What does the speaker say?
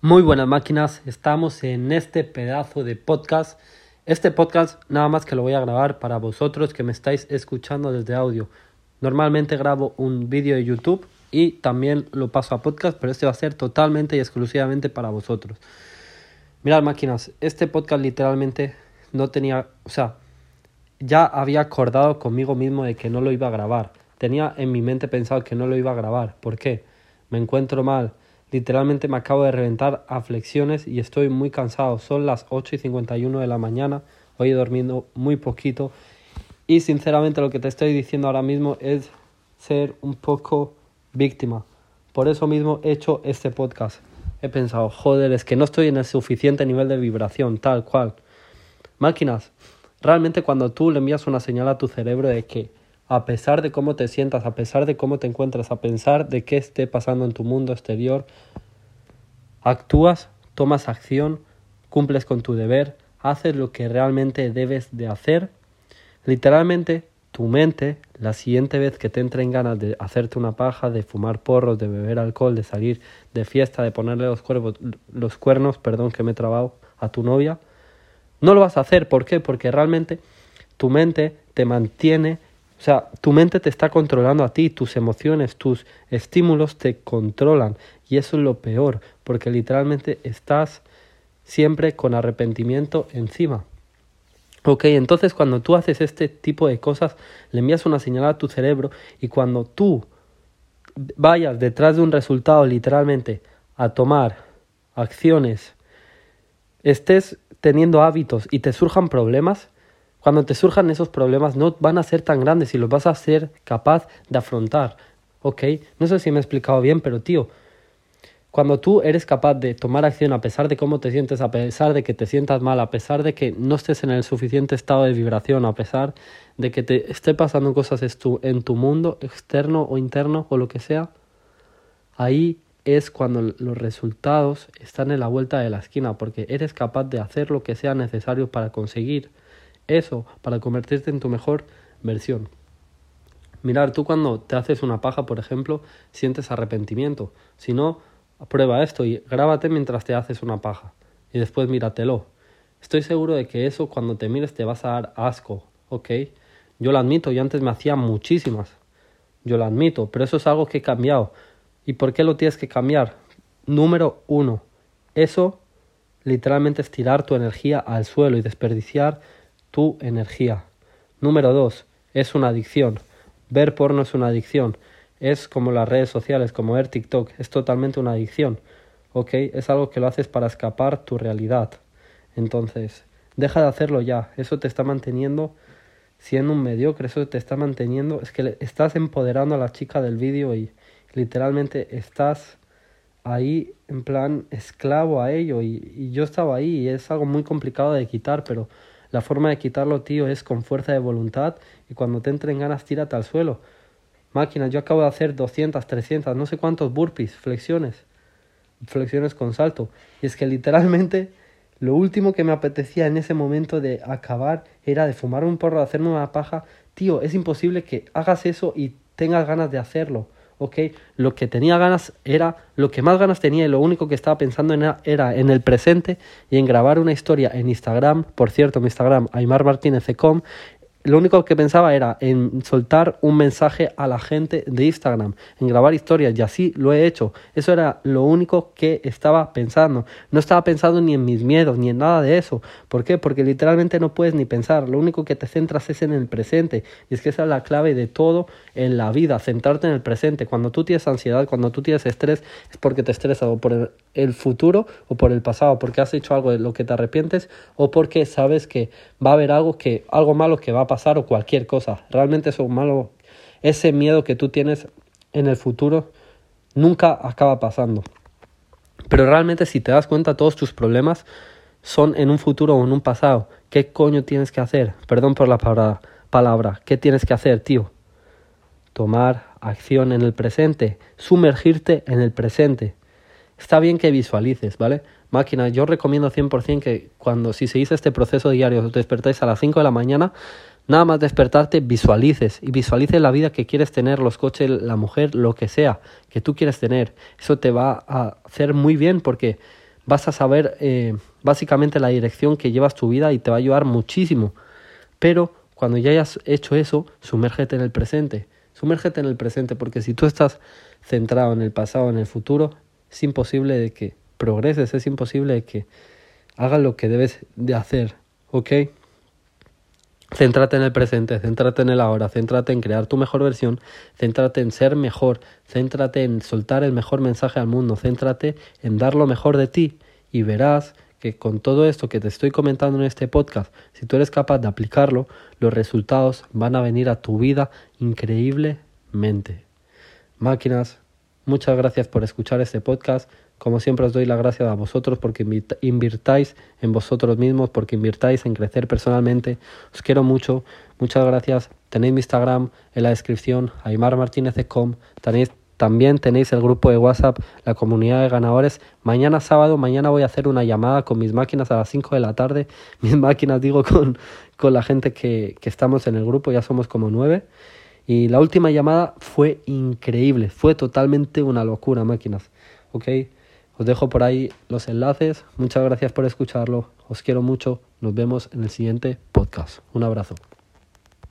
Muy buenas máquinas, estamos en este pedazo de podcast. Este podcast nada más que lo voy a grabar para vosotros que me estáis escuchando desde audio. Normalmente grabo un vídeo de YouTube y también lo paso a podcast, pero este va a ser totalmente y exclusivamente para vosotros. Mirad máquinas, este podcast literalmente no tenía, o sea, ya había acordado conmigo mismo de que no lo iba a grabar. Tenía en mi mente pensado que no lo iba a grabar. ¿Por qué? Me encuentro mal Literalmente me acabo de reventar a flexiones y estoy muy cansado. Son las 8 y 51 de la mañana. Hoy he dormido muy poquito. Y sinceramente lo que te estoy diciendo ahora mismo es ser un poco víctima. Por eso mismo he hecho este podcast. He pensado, joder, es que no estoy en el suficiente nivel de vibración, tal cual. Máquinas, realmente cuando tú le envías una señal a tu cerebro de que a pesar de cómo te sientas, a pesar de cómo te encuentras, a pesar de qué esté pasando en tu mundo exterior, actúas, tomas acción, cumples con tu deber, haces lo que realmente debes de hacer. Literalmente, tu mente, la siguiente vez que te entren ganas de hacerte una paja, de fumar porros, de beber alcohol, de salir de fiesta, de ponerle los, los cuernos, perdón que me he trabado, a tu novia, no lo vas a hacer. ¿Por qué? Porque realmente tu mente te mantiene o sea, tu mente te está controlando a ti, tus emociones, tus estímulos te controlan. Y eso es lo peor, porque literalmente estás siempre con arrepentimiento encima. Ok, entonces cuando tú haces este tipo de cosas, le envías una señal a tu cerebro y cuando tú vayas detrás de un resultado literalmente a tomar acciones, estés teniendo hábitos y te surjan problemas, cuando te surjan esos problemas no van a ser tan grandes y los vas a ser capaz de afrontar. ¿Ok? No sé si me he explicado bien, pero tío, cuando tú eres capaz de tomar acción a pesar de cómo te sientes, a pesar de que te sientas mal, a pesar de que no estés en el suficiente estado de vibración, a pesar de que te esté pasando cosas en tu mundo externo o interno o lo que sea, ahí es cuando los resultados están en la vuelta de la esquina, porque eres capaz de hacer lo que sea necesario para conseguir eso para convertirte en tu mejor versión. Mirar, tú cuando te haces una paja, por ejemplo, sientes arrepentimiento. Si no, prueba esto y grábate mientras te haces una paja. Y después míratelo. Estoy seguro de que eso cuando te mires te vas a dar asco, ¿ok? Yo lo admito, yo antes me hacía muchísimas. Yo lo admito, pero eso es algo que he cambiado. ¿Y por qué lo tienes que cambiar? Número uno, eso literalmente es tirar tu energía al suelo y desperdiciar tu energía. Número dos, es una adicción. Ver porno es una adicción. Es como las redes sociales, como ver TikTok, es totalmente una adicción. ¿Ok? Es algo que lo haces para escapar tu realidad. Entonces, deja de hacerlo ya. Eso te está manteniendo siendo un mediocre, eso te está manteniendo. Es que estás empoderando a la chica del vídeo y literalmente estás ahí en plan esclavo a ello. Y, y yo estaba ahí y es algo muy complicado de quitar, pero la forma de quitarlo, tío, es con fuerza de voluntad y cuando te entren ganas, tírate al suelo. Máquina, yo acabo de hacer 200, 300, no sé cuántos burpees, flexiones, flexiones con salto. Y es que literalmente lo último que me apetecía en ese momento de acabar era de fumar un porro, de hacerme una paja. Tío, es imposible que hagas eso y tengas ganas de hacerlo. ¿Ok? Lo que tenía ganas era, lo que más ganas tenía y lo único que estaba pensando en era, era en el presente y en grabar una historia en Instagram, por cierto, mi Instagram, Aymar Martínez lo único que pensaba era en soltar un mensaje a la gente de Instagram, en grabar historias, y así lo he hecho. Eso era lo único que estaba pensando. No estaba pensando ni en mis miedos, ni en nada de eso. ¿Por qué? Porque literalmente no puedes ni pensar. Lo único que te centras es en el presente. Y es que esa es la clave de todo en la vida, centrarte en el presente. Cuando tú tienes ansiedad, cuando tú tienes estrés, es porque te estresas o por el futuro o por el pasado, porque has hecho algo de lo que te arrepientes o porque sabes que va a haber algo que algo malo que va a pasar o cualquier cosa. Realmente eso malo, ese miedo que tú tienes en el futuro nunca acaba pasando. Pero realmente si te das cuenta todos tus problemas son en un futuro o en un pasado. ¿Qué coño tienes que hacer? Perdón por la palabra, palabra. ¿Qué tienes que hacer, tío? Tomar acción en el presente, sumergirte en el presente. Está bien que visualices, ¿vale? Máquina, yo recomiendo 100% que cuando si seguís este proceso diario os despertáis a las 5 de la mañana, nada más despertarte visualices y visualices la vida que quieres tener, los coches, la mujer, lo que sea que tú quieres tener. Eso te va a hacer muy bien porque vas a saber eh, básicamente la dirección que llevas tu vida y te va a ayudar muchísimo. Pero cuando ya hayas hecho eso, sumérgete en el presente. Sumérgete en el presente porque si tú estás centrado en el pasado, en el futuro, es imposible de que progreses, es imposible de que hagas lo que debes de hacer, ¿ok? Céntrate en el presente, céntrate en el ahora, céntrate en crear tu mejor versión, céntrate en ser mejor, céntrate en soltar el mejor mensaje al mundo, céntrate en dar lo mejor de ti y verás que con todo esto que te estoy comentando en este podcast, si tú eres capaz de aplicarlo, los resultados van a venir a tu vida increíblemente. Máquinas, muchas gracias por escuchar este podcast. Como siempre os doy las gracias a vosotros porque invirtáis en vosotros mismos, porque invirtáis en crecer personalmente. Os quiero mucho. Muchas gracias. Tenéis mi Instagram en la descripción, aymarmartinez.com. Tenéis, también tenéis el grupo de WhatsApp, la comunidad de ganadores. Mañana sábado, mañana voy a hacer una llamada con mis máquinas a las 5 de la tarde. Mis máquinas, digo, con, con la gente que, que estamos en el grupo, ya somos como nueve. Y la última llamada fue increíble, fue totalmente una locura, máquinas. ¿Ok? Os dejo por ahí los enlaces. Muchas gracias por escucharlo. Os quiero mucho. Nos vemos en el siguiente podcast. Un abrazo.